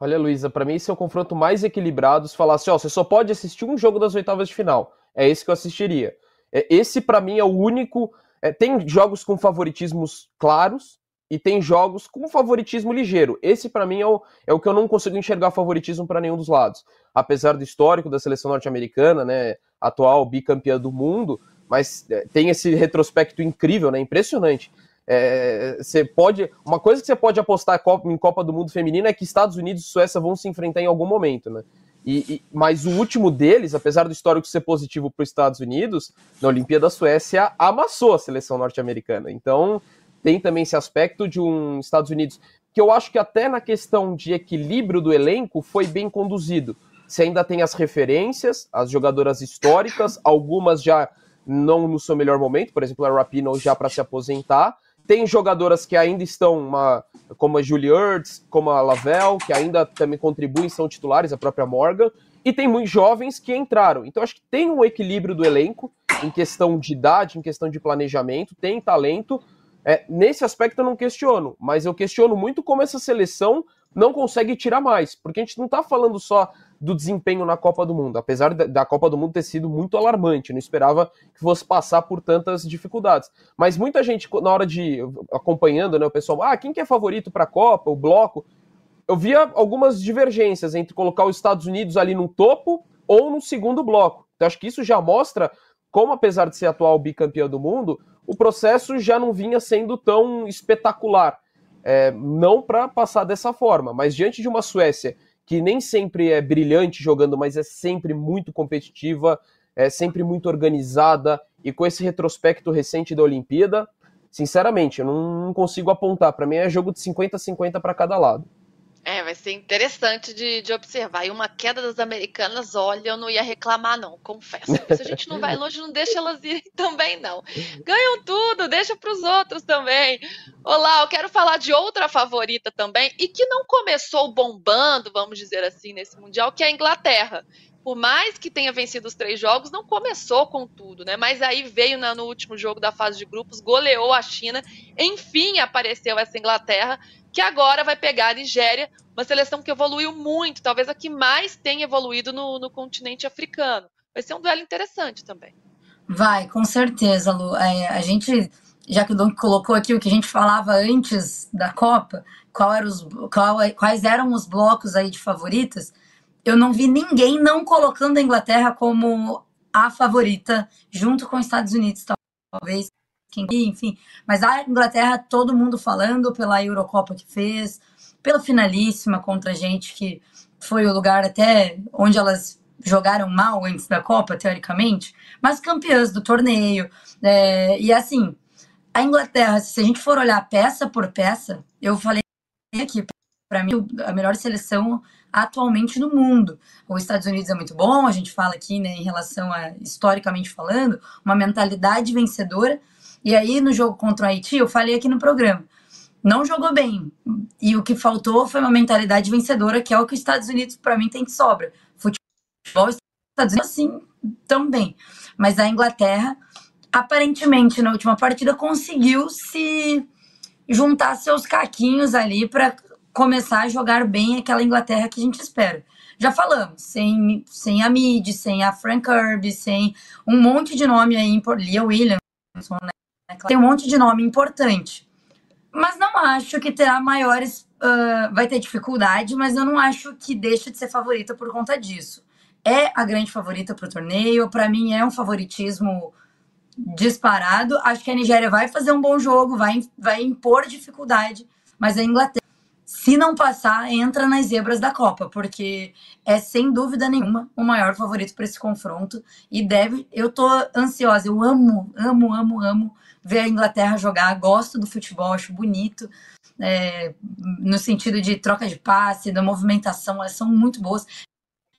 Olha, Luísa, para mim esse é o confronto mais equilibrado. Se falasse, ó, você só pode assistir um jogo das oitavas de final. É esse que eu assistiria. É, esse, para mim, é o único. É, tem jogos com favoritismos claros e tem jogos com favoritismo ligeiro. Esse, para mim, é o, é o que eu não consigo enxergar favoritismo para nenhum dos lados. Apesar do histórico da seleção norte-americana, né, atual bicampeã do mundo, mas é, tem esse retrospecto incrível, né, impressionante. É, você pode. Uma coisa que você pode apostar em Copa do Mundo Feminino é que Estados Unidos e Suécia vão se enfrentar em algum momento, né? E, e, mas o último deles, apesar do histórico ser positivo para os Estados Unidos, na Olimpíada da Suécia amassou a seleção norte-americana. Então tem também esse aspecto de um Estados Unidos que eu acho que até na questão de equilíbrio do elenco foi bem conduzido. Você ainda tem as referências, as jogadoras históricas, algumas já não no seu melhor momento, por exemplo, a Rapino já para se aposentar, tem jogadoras que ainda estão, uma, como a Julie Ertz, como a Lavelle, que ainda também contribuem, são titulares, a própria Morgan. E tem muitos jovens que entraram. Então acho que tem um equilíbrio do elenco em questão de idade, em questão de planejamento, tem talento. É, nesse aspecto eu não questiono, mas eu questiono muito como essa seleção não consegue tirar mais, porque a gente não está falando só do desempenho na Copa do Mundo, apesar da Copa do Mundo ter sido muito alarmante, não esperava que fosse passar por tantas dificuldades. Mas muita gente, na hora de acompanhando, né, o pessoal, ah, quem que é favorito para a Copa, o bloco? Eu via algumas divergências entre colocar os Estados Unidos ali no topo ou no segundo bloco. Então acho que isso já mostra como, apesar de ser atual bicampeão do mundo, o processo já não vinha sendo tão espetacular. É, não para passar dessa forma, mas diante de uma Suécia que nem sempre é brilhante jogando, mas é sempre muito competitiva, é sempre muito organizada, e com esse retrospecto recente da Olimpíada, sinceramente, eu não, consigo apontar. Para mim é jogo de 50-50 para cada lado. É, vai ser interessante de, de observar. E uma queda das americanas, olha, eu não ia reclamar, não, confesso. Se a gente não vai longe, não deixa elas irem também, não. Ganham tudo, deixa para os outros também. Olá, eu quero falar de outra favorita também, e que não começou bombando, vamos dizer assim, nesse Mundial, que é a Inglaterra. Por mais que tenha vencido os três jogos, não começou com tudo, né? Mas aí veio na, no último jogo da fase de grupos, goleou a China, enfim apareceu essa Inglaterra que agora vai pegar a Nigéria, uma seleção que evoluiu muito, talvez a que mais tenha evoluído no, no continente africano. Vai ser um duelo interessante também. Vai, com certeza, Lu. É, a gente, já que o Don colocou aqui o que a gente falava antes da Copa, qual era os, qual, quais eram os blocos aí de favoritas, eu não vi ninguém não colocando a Inglaterra como a favorita, junto com os Estados Unidos, talvez enfim. Mas a Inglaterra, todo mundo falando pela Eurocopa que fez, pela finalíssima contra a gente, que foi o lugar até onde elas jogaram mal antes da Copa, teoricamente, mas campeãs do torneio. É, e assim, a Inglaterra, se a gente for olhar peça por peça, eu falei aqui, para mim, a melhor seleção atualmente no mundo. Os Estados Unidos é muito bom, a gente fala aqui, né, em relação a, historicamente falando, uma mentalidade vencedora, e aí, no jogo contra o Haiti, eu falei aqui no programa, não jogou bem. E o que faltou foi uma mentalidade vencedora, que é o que os Estados Unidos, para mim, tem de sobra. Futebol, Estados Unidos, assim, também. Mas a Inglaterra, aparentemente, na última partida, conseguiu se juntar seus caquinhos ali para começar a jogar bem aquela Inglaterra que a gente espera. Já falamos, sem, sem a Mid, sem a Frank Kirby, sem um monte de nome aí, Lia Williamson, né? Tem um monte de nome importante. Mas não acho que terá maiores. Uh, vai ter dificuldade, mas eu não acho que deixa de ser favorita por conta disso. É a grande favorita para o torneio. Para mim, é um favoritismo disparado. Acho que a Nigéria vai fazer um bom jogo, vai, vai impor dificuldade, mas a Inglaterra, se não passar, entra nas zebras da Copa, porque é sem dúvida nenhuma o maior favorito para esse confronto e deve. Eu tô ansiosa, eu amo, amo, amo, amo ver a Inglaterra jogar, gosto do futebol, acho bonito. É, no sentido de troca de passe, da movimentação, elas são muito boas.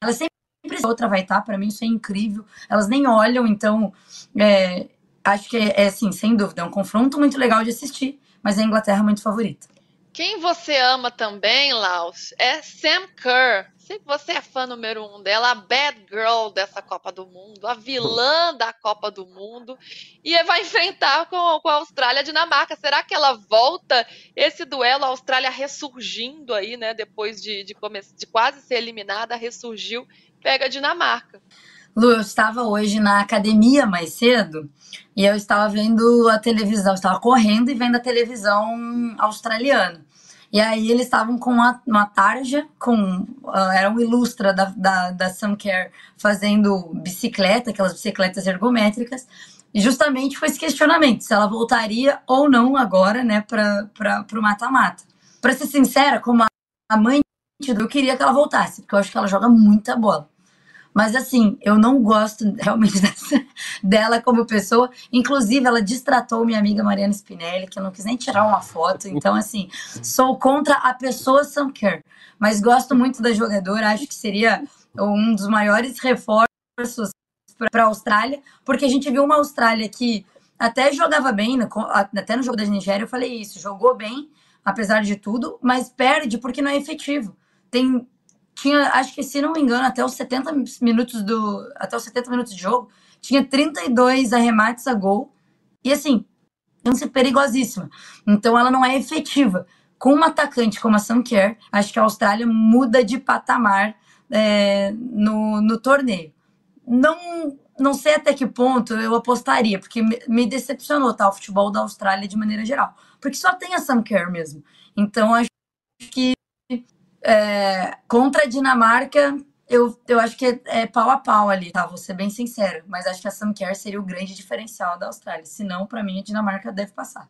Elas sempre outra vai estar, para mim isso é incrível. Elas nem olham, então é, acho que é, é assim, sem dúvida, é um confronto muito legal de assistir, mas a Inglaterra é muito favorita. Quem você ama também, Laos, é Sam Kerr. Sei que você é fã número um dela, a bad girl dessa Copa do Mundo, a vilã da Copa do Mundo, e vai enfrentar com, com a Austrália a Dinamarca. Será que ela volta esse duelo, a Austrália ressurgindo aí, né? Depois de, de, de quase ser eliminada, ressurgiu, pega a Dinamarca. Lu, eu estava hoje na academia mais cedo e eu estava vendo a televisão, estava correndo e vendo a televisão australiana. E aí eles estavam com uma, uma tarja, com uh, era um ilustra da, da, da Care fazendo bicicleta, aquelas bicicletas ergométricas, e justamente foi esse questionamento, se ela voltaria ou não agora, né, para o mata-mata. Para ser sincera, como a mãe eu queria que ela voltasse, porque eu acho que ela joga muita bola. Mas assim, eu não gosto realmente dessa, dela como pessoa. Inclusive, ela distratou minha amiga Mariana Spinelli, que eu não quis nem tirar uma foto. Então, assim, sou contra a pessoa Sam Kerr. Mas gosto muito da jogadora, acho que seria um dos maiores reforços para a Austrália, porque a gente viu uma Austrália que até jogava bem, até no jogo da Nigéria eu falei isso, jogou bem, apesar de tudo, mas perde porque não é efetivo. Tem tinha, acho que se não me engano, até os 70 minutos do até os 70 minutos de jogo, tinha 32 arremates a gol. E assim, chance perigosíssima. Então ela não é efetiva. Com uma atacante como a Sam Kerr, acho que a Austrália muda de patamar é, no, no torneio. Não, não sei até que ponto eu apostaria, porque me, me decepcionou tá, o futebol da Austrália de maneira geral. Porque só tem a Sam Kerr mesmo. Então acho que é, contra a Dinamarca, eu, eu acho que é, é, pau a pau ali, tá? Vou ser bem sincero. Mas acho que a Sam Kerr seria o grande diferencial da Austrália. Se não, para mim, a Dinamarca deve passar.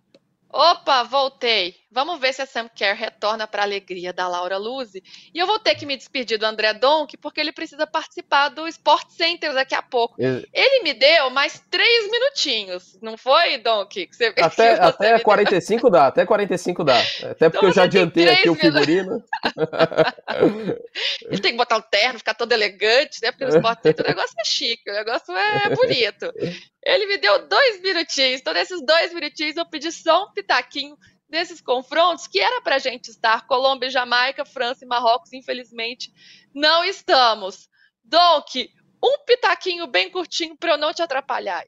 Opa, voltei. Vamos ver se a Sam Kerr retorna para a alegria da Laura Luzi. E eu vou ter que me despedir do André Donk, porque ele precisa participar do Sport Center daqui a pouco. Ele me deu mais três minutinhos, não foi, Donk? Você, até até 45 dá, até 45 dá. Até porque então, eu já adiantei aqui o figurino. ele tem que botar o terno, ficar todo elegante, né? Porque no Sport Center o negócio é chique, o negócio é bonito. Ele me deu dois minutinhos, então nesses dois minutinhos eu pedi só um pitaquinho desses confrontos que era para a gente estar Colômbia, Jamaica, França e Marrocos, infelizmente não estamos. Donk, um pitaquinho bem curtinho para eu não te atrapalhar.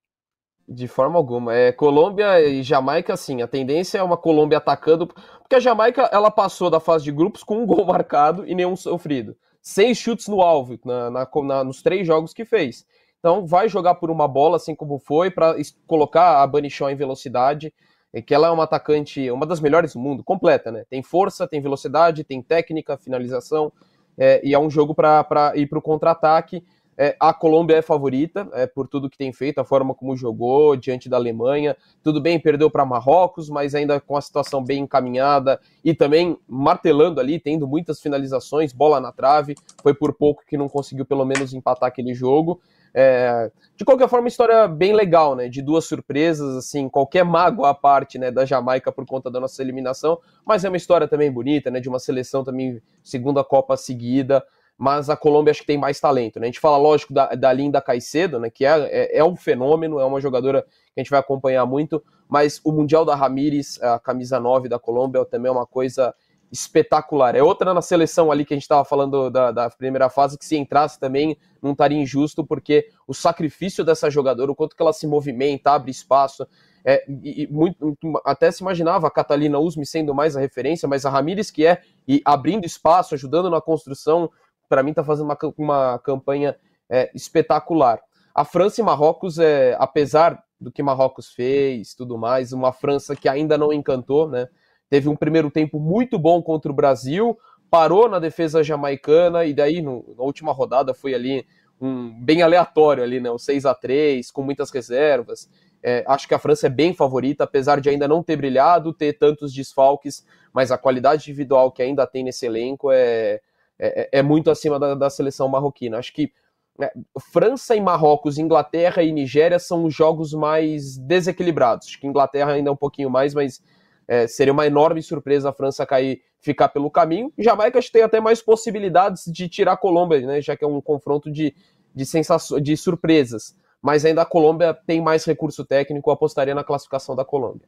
De forma alguma. É, Colômbia e Jamaica, sim. A tendência é uma Colômbia atacando, porque a Jamaica ela passou da fase de grupos com um gol marcado e nenhum sofrido. Seis chutes no alvo na, na, na, nos três jogos que fez. Então vai jogar por uma bola, assim como foi, para colocar a Banichon em velocidade é que ela é uma atacante, uma das melhores do mundo, completa, né? Tem força, tem velocidade, tem técnica, finalização, é, e é um jogo para ir para o contra-ataque. É, a Colômbia é favorita é, por tudo que tem feito, a forma como jogou diante da Alemanha. Tudo bem, perdeu para Marrocos, mas ainda com a situação bem encaminhada e também martelando ali, tendo muitas finalizações, bola na trave. Foi por pouco que não conseguiu pelo menos empatar aquele jogo. É, de qualquer forma, história bem legal, né? De duas surpresas, assim, qualquer mago à parte, né, da Jamaica por conta da nossa eliminação, mas é uma história também bonita, né? De uma seleção também segunda Copa seguida, mas a Colômbia acho que tem mais talento, né? A gente fala, lógico, da, da Linda Caicedo, né? Que é, é, é um fenômeno, é uma jogadora que a gente vai acompanhar muito, mas o Mundial da Ramires, a camisa 9 da Colômbia, também é uma coisa espetacular. É outra na seleção ali que a gente estava falando da, da, primeira fase, que se entrasse também não estaria injusto, porque o sacrifício dessa jogadora, o quanto que ela se movimenta, abre espaço, é, e, e muito, até se imaginava a Catalina Usme sendo mais a referência, mas a Ramires que é, e abrindo espaço, ajudando na construção, para mim está fazendo uma, uma campanha é, espetacular. A França e Marrocos, é, apesar do que Marrocos fez, tudo mais, uma França que ainda não encantou, né? Teve um primeiro tempo muito bom contra o Brasil, parou na defesa jamaicana e daí no, na última rodada foi ali um bem aleatório ali, né? O 6 a 3 com muitas reservas. É, acho que a França é bem favorita, apesar de ainda não ter brilhado, ter tantos desfalques, mas a qualidade individual que ainda tem nesse elenco é, é, é muito acima da, da, seleção marroquina. Acho que é, França e Marrocos, Inglaterra e Nigéria são os jogos mais desequilibrados. Acho que Inglaterra ainda é um pouquinho mais, mas é, seria uma enorme surpresa a França cair, ficar pelo caminho. Jamaica tem até mais possibilidades de tirar a Colômbia, né, já que é um confronto de, de, sensações, de surpresas. Mas ainda a Colômbia tem mais recurso técnico, apostaria na classificação da Colômbia.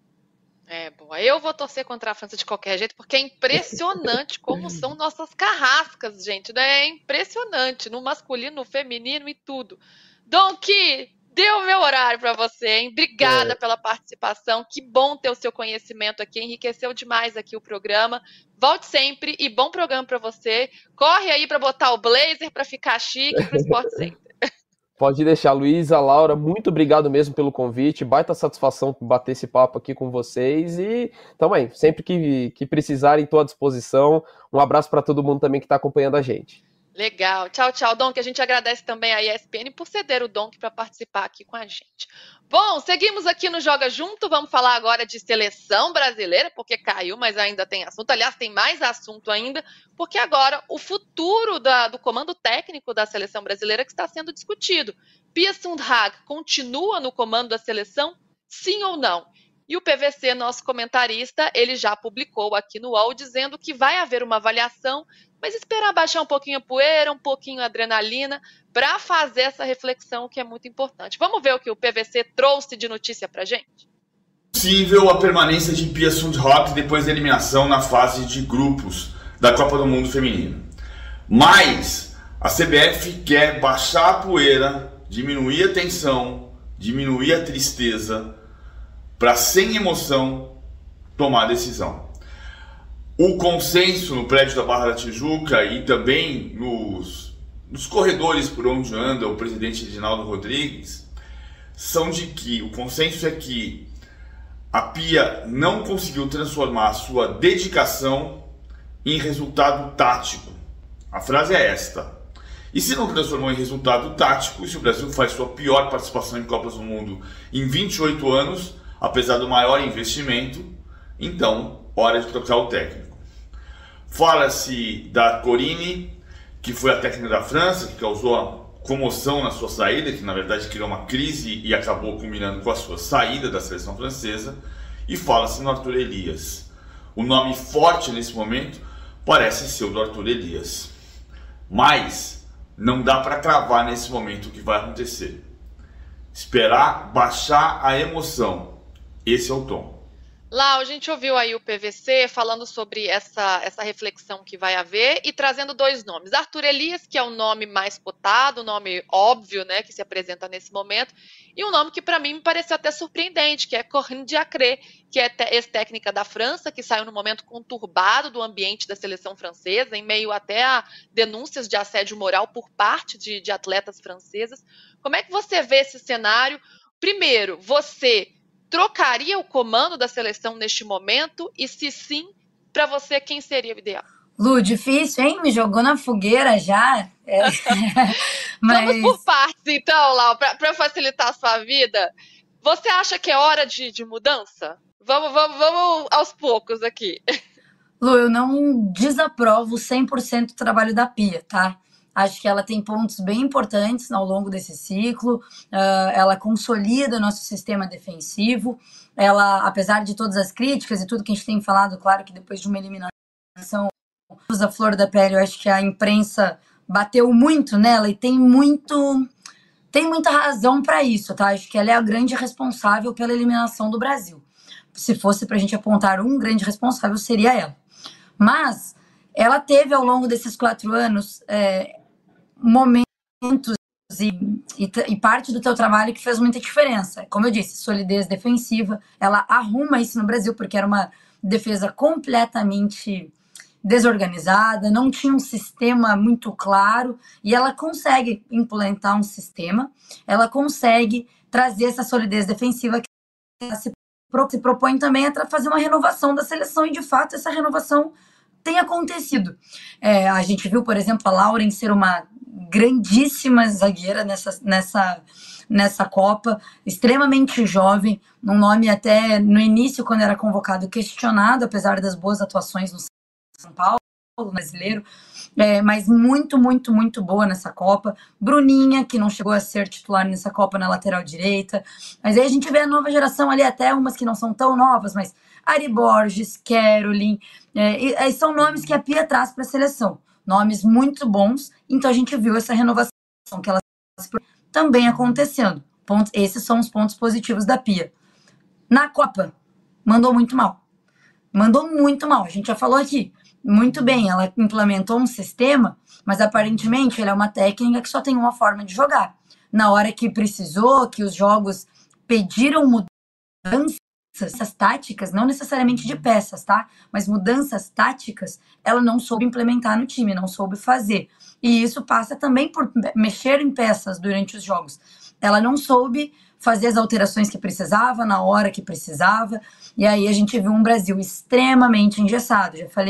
É, boa. Eu vou torcer contra a França de qualquer jeito, porque é impressionante como são nossas carrascas, gente. Né? É impressionante, no masculino, no feminino e tudo. Donkey, Deu o meu horário para você, hein? Obrigada é. pela participação. Que bom ter o seu conhecimento aqui. Enriqueceu demais aqui o programa. Volte sempre e bom programa para você. Corre aí para botar o blazer para ficar chique pro Sport Center. Pode deixar, Luísa, Laura, muito obrigado mesmo pelo convite. Baita satisfação bater esse papo aqui com vocês. E também, sempre que, que precisarem, estou à disposição. Um abraço para todo mundo também que está acompanhando a gente. Legal. Tchau, tchau, Donk. A gente agradece também a ESPN por ceder o Donk para participar aqui com a gente. Bom, seguimos aqui no Joga Junto. Vamos falar agora de seleção brasileira, porque caiu, mas ainda tem assunto. Aliás, tem mais assunto ainda, porque agora o futuro da, do comando técnico da seleção brasileira que está sendo discutido. Pia Sundhag continua no comando da seleção? Sim ou não? E o PVC, nosso comentarista, ele já publicou aqui no UOL dizendo que vai haver uma avaliação, mas esperar baixar um pouquinho a poeira, um pouquinho a adrenalina, para fazer essa reflexão que é muito importante. Vamos ver o que o PVC trouxe de notícia para gente? Possível a permanência de Pia Sundhage depois da eliminação na fase de grupos da Copa do Mundo Feminino. Mas a CBF quer baixar a poeira, diminuir a tensão, diminuir a tristeza para sem emoção tomar decisão. O consenso no prédio da Barra da Tijuca e também nos, nos corredores por onde anda o presidente Reginaldo Rodrigues são de que o consenso é que a Pia não conseguiu transformar sua dedicação em resultado tático. A frase é esta. E se não transformou em resultado tático, se o Brasil faz sua pior participação em Copas do Mundo em 28 anos, apesar do maior investimento, então hora de trocar o técnico. Fala-se da Corine, que foi a técnica da França, que causou comoção na sua saída, que na verdade criou uma crise e acabou culminando com a sua saída da seleção francesa. E fala-se no Arthur Elias. O nome forte nesse momento parece ser o do Arthur Elias. Mas não dá para cravar nesse momento o que vai acontecer. Esperar baixar a emoção. Esse é o tom. Lau, a gente ouviu aí o PVC falando sobre essa, essa reflexão que vai haver e trazendo dois nomes. Arthur Elias, que é o nome mais cotado, o nome óbvio, né, que se apresenta nesse momento, e um nome que para mim me pareceu até surpreendente, que é Corinne Diacre, que é ex-técnica da França, que saiu no momento conturbado do ambiente da seleção francesa, em meio até a denúncias de assédio moral por parte de, de atletas francesas. Como é que você vê esse cenário? Primeiro, você trocaria o comando da seleção neste momento? E se sim, para você, quem seria o ideal? Lu, difícil, hein? Me jogou na fogueira já. É. Mas... Vamos por partes, então, Lau, para facilitar a sua vida. Você acha que é hora de, de mudança? Vamos, vamos, vamos aos poucos aqui. Lu, eu não desaprovo 100% o trabalho da Pia, tá? Acho que ela tem pontos bem importantes ao longo desse ciclo. Uh, ela consolida nosso sistema defensivo. Ela, apesar de todas as críticas e tudo que a gente tem falado, claro que depois de uma eliminação usa flor da pele, eu acho que a imprensa bateu muito nela e tem muito tem muita razão para isso, tá? Acho que ela é a grande responsável pela eliminação do Brasil. Se fosse para a gente apontar um grande responsável, seria ela. Mas ela teve ao longo desses quatro anos é, momentos e, e, e, parte do teu trabalho que fez muita diferença. Como eu disse, solidez defensiva, ela arruma isso no Brasil, porque era uma defesa completamente desorganizada, não tinha um sistema muito claro, e ela consegue implementar um sistema, ela consegue trazer essa solidez defensiva que ela se, se propõe também a fazer uma renovação da seleção, e de fato essa renovação tem acontecido. É, a gente viu, por exemplo, a Lauren ser uma grandíssima zagueira nessa, nessa, nessa Copa, extremamente jovem, um nome até no início, quando era convocado, questionado, apesar das boas atuações no São Paulo, brasileiro, é, mas muito, muito, muito boa nessa Copa. Bruninha, que não chegou a ser titular nessa Copa na lateral direita. Mas aí a gente vê a nova geração ali, até umas que não são tão novas, mas Ari Borges, Caroline, é, e, e são nomes que a Pia traz para a seleção nomes muito bons. Então a gente viu essa renovação que ela também acontecendo. Esses são os pontos positivos da Pia. Na Copa, mandou muito mal. Mandou muito mal. A gente já falou aqui. Muito bem, ela implementou um sistema, mas aparentemente ela é uma técnica que só tem uma forma de jogar. Na hora que precisou, que os jogos pediram mudança, mudanças táticas, não necessariamente de peças, tá? Mas mudanças táticas, ela não soube implementar no time, não soube fazer. E isso passa também por mexer em peças durante os jogos. Ela não soube fazer as alterações que precisava, na hora que precisava. E aí a gente viu um Brasil extremamente engessado. Já falei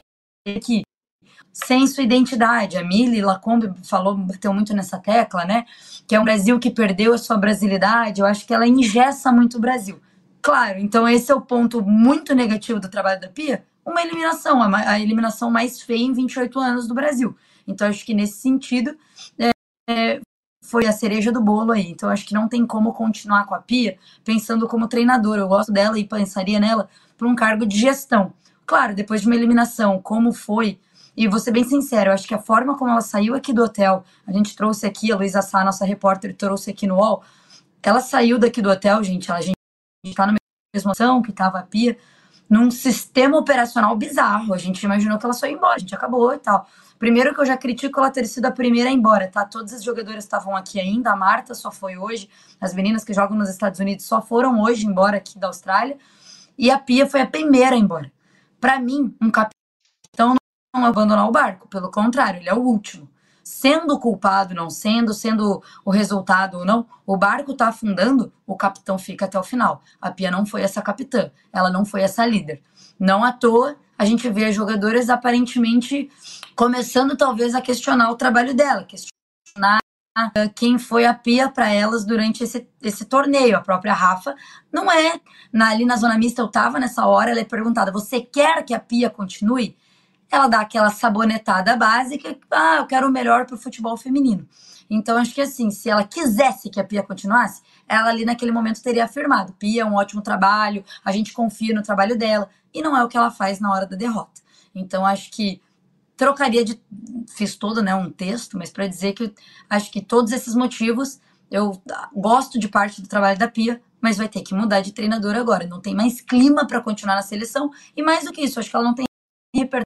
aqui, sem sua identidade. A Mili Lacombe falou, bateu muito nessa tecla, né? Que é um Brasil que perdeu a sua brasilidade. Eu acho que ela engessa muito o Brasil. Claro, então esse é o ponto muito negativo do trabalho da Pia, uma eliminação, a, eliminação mais feia em 28 anos do Brasil. Então acho que nesse sentido é, é, foi a cereja do bolo aí. Então acho que não tem como continuar com a Pia pensando como treinadora. Eu gosto dela e pensaria nela para um cargo de gestão. Claro, depois de uma eliminação, como foi e vou ser bem sincero, acho que a forma como ela saiu aqui do hotel, a gente trouxe aqui, a Luísa Sá, nossa repórter, trouxe aqui no UOL, ela saiu daqui do hotel, gente, ela, gente está na mesma ação que estava a Pia, num sistema operacional bizarro. A gente imaginou que ela só ia embora, a gente acabou e tal. Primeiro que eu já critico ela ter sido a primeira a ir embora, tá? Todas as jogadoras estavam aqui ainda, a Marta só foi hoje, as meninas que jogam nos Estados Unidos só foram hoje embora aqui da Austrália, e a Pia foi a primeira a ir embora. Para mim, um capitão não abandonar o barco, pelo contrário, ele é o último sendo culpado, não sendo, sendo o resultado ou não, o barco está afundando, o capitão fica até o final. A Pia não foi essa capitã, ela não foi essa líder. Não à toa, a gente vê as jogadoras aparentemente começando talvez a questionar o trabalho dela, questionar quem foi a pia para elas durante esse, esse torneio. A própria Rafa não é. Na, ali na zona mista, eu tava nessa hora, ela é perguntada: você quer que a pia continue? Ela dá aquela sabonetada básica, ah, eu quero o melhor para o futebol feminino. Então, acho que assim, se ela quisesse que a Pia continuasse, ela ali naquele momento teria afirmado: Pia, um ótimo trabalho, a gente confia no trabalho dela. E não é o que ela faz na hora da derrota. Então, acho que trocaria de. Fiz todo né, um texto, mas para dizer que acho que todos esses motivos eu gosto de parte do trabalho da Pia, mas vai ter que mudar de treinador agora. Não tem mais clima para continuar na seleção e mais do que isso, acho que ela não tem repertório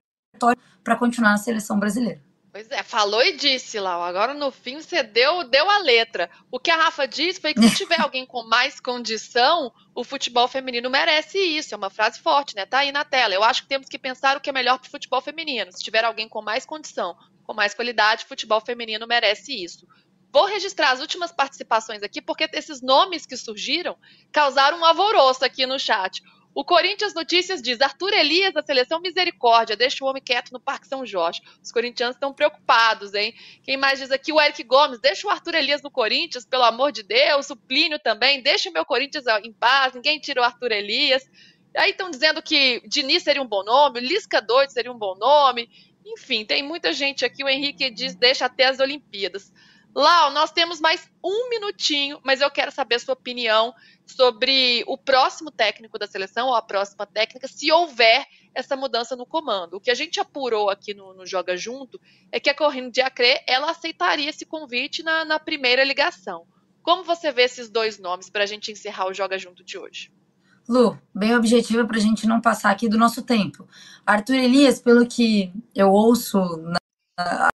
para continuar na seleção brasileira. Pois é, falou e disse, Lau. Agora no fim você deu, deu a letra. O que a Rafa disse foi que se tiver alguém com mais condição, o futebol feminino merece isso. É uma frase forte, né? Tá aí na tela. Eu acho que temos que pensar o que é melhor para o futebol feminino. Se tiver alguém com mais condição, com mais qualidade, o futebol feminino merece isso. Vou registrar as últimas participações aqui, porque esses nomes que surgiram causaram um alvoroço aqui no chat. O Corinthians Notícias diz: Arthur Elias da seleção Misericórdia, deixa o homem quieto no Parque São Jorge. Os corintianos estão preocupados, hein? Quem mais diz aqui? O Eric Gomes: deixa o Arthur Elias no Corinthians, pelo amor de Deus. O Plínio também: deixa o meu Corinthians em paz, ninguém tira o Arthur Elias. Aí estão dizendo que Diniz seria um bom nome, Lisca doido seria um bom nome. Enfim, tem muita gente aqui. O Henrique diz: deixa até as Olimpíadas. Lau, nós temos mais um minutinho, mas eu quero saber a sua opinião sobre o próximo técnico da seleção, ou a próxima técnica, se houver essa mudança no comando. O que a gente apurou aqui no, no Joga Junto é que a Corrine de Acre, ela aceitaria esse convite na, na primeira ligação. Como você vê esses dois nomes para a gente encerrar o Joga Junto de hoje? Lu, bem objetiva para a gente não passar aqui do nosso tempo. Arthur Elias, pelo que eu ouço, na,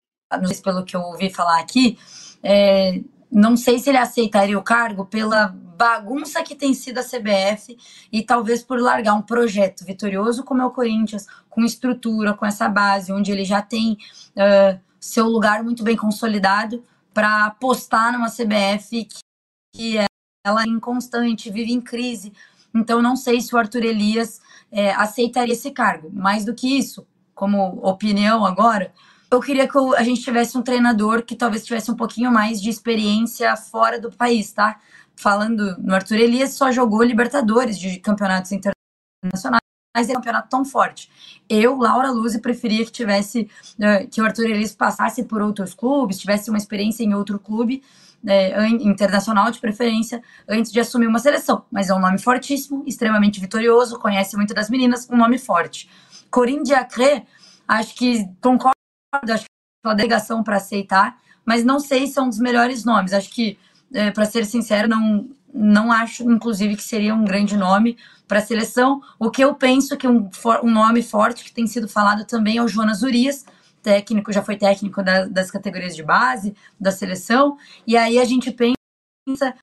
pelo que eu ouvi falar aqui, é, não sei se ele aceitaria o cargo pela bagunça que tem sido a CBF e talvez por largar um projeto vitorioso como é o Corinthians, com estrutura, com essa base, onde ele já tem uh, seu lugar muito bem consolidado, para apostar numa CBF que, que é, ela é inconstante, vive em crise. Então, não sei se o Arthur Elias é, aceitaria esse cargo. Mais do que isso, como opinião agora, eu queria que a gente tivesse um treinador que talvez tivesse um pouquinho mais de experiência fora do país, tá? Falando no Arthur Elias, só jogou Libertadores de campeonatos internacionais, mas é um campeonato tão forte. Eu, Laura Luzi, preferia que tivesse uh, que o Arthur Elias passasse por outros clubes, tivesse uma experiência em outro clube é, internacional de preferência antes de assumir uma seleção. Mas é um nome fortíssimo, extremamente vitorioso, conhece muito das meninas, um nome forte. Corinne Diacre, acho que concordo acho que uma delegação para aceitar, mas não sei se é um dos melhores nomes. Acho que, é, para ser sincero, não, não acho, inclusive, que seria um grande nome para a seleção. O que eu penso que um, um nome forte que tem sido falado também é o Jonas Urias, técnico, já foi técnico da, das categorias de base da seleção. E aí a gente pensa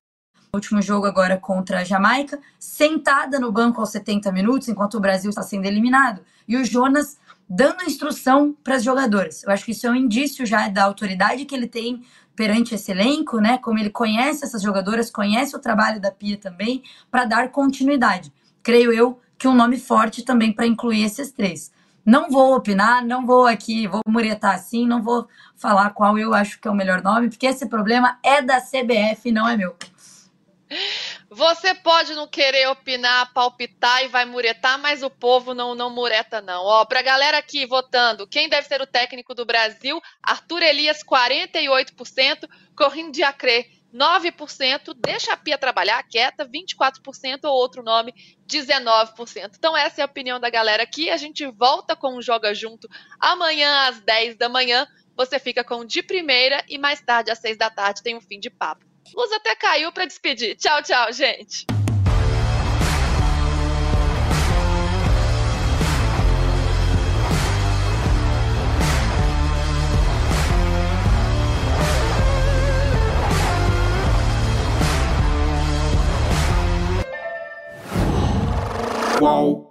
último jogo agora contra a Jamaica, sentada no banco aos 70 minutos, enquanto o Brasil está sendo eliminado. E o Jonas dando instrução para as jogadoras. Eu acho que isso é um indício já da autoridade que ele tem perante esse elenco, né? Como ele conhece essas jogadoras, conhece o trabalho da Pia também, para dar continuidade. Creio eu que um nome forte também para incluir esses três. Não vou opinar, não vou aqui, vou muretar assim, não vou falar qual eu acho que é o melhor nome, porque esse problema é da CBF, não é meu. Você pode não querer opinar, palpitar e vai muretar, mas o povo não não mureta não. Ó, pra galera aqui votando, quem deve ser o técnico do Brasil? Arthur Elias 48%, Corrine de Acre 9%, deixa a Pia trabalhar quieta, 24% ou outro nome 19%. Então essa é a opinião da galera aqui. A gente volta com o Joga Junto amanhã às 10 da manhã. Você fica com o de primeira e mais tarde às 6 da tarde tem um fim de papo. Luz até caiu para despedir. Tchau, tchau, gente. Qual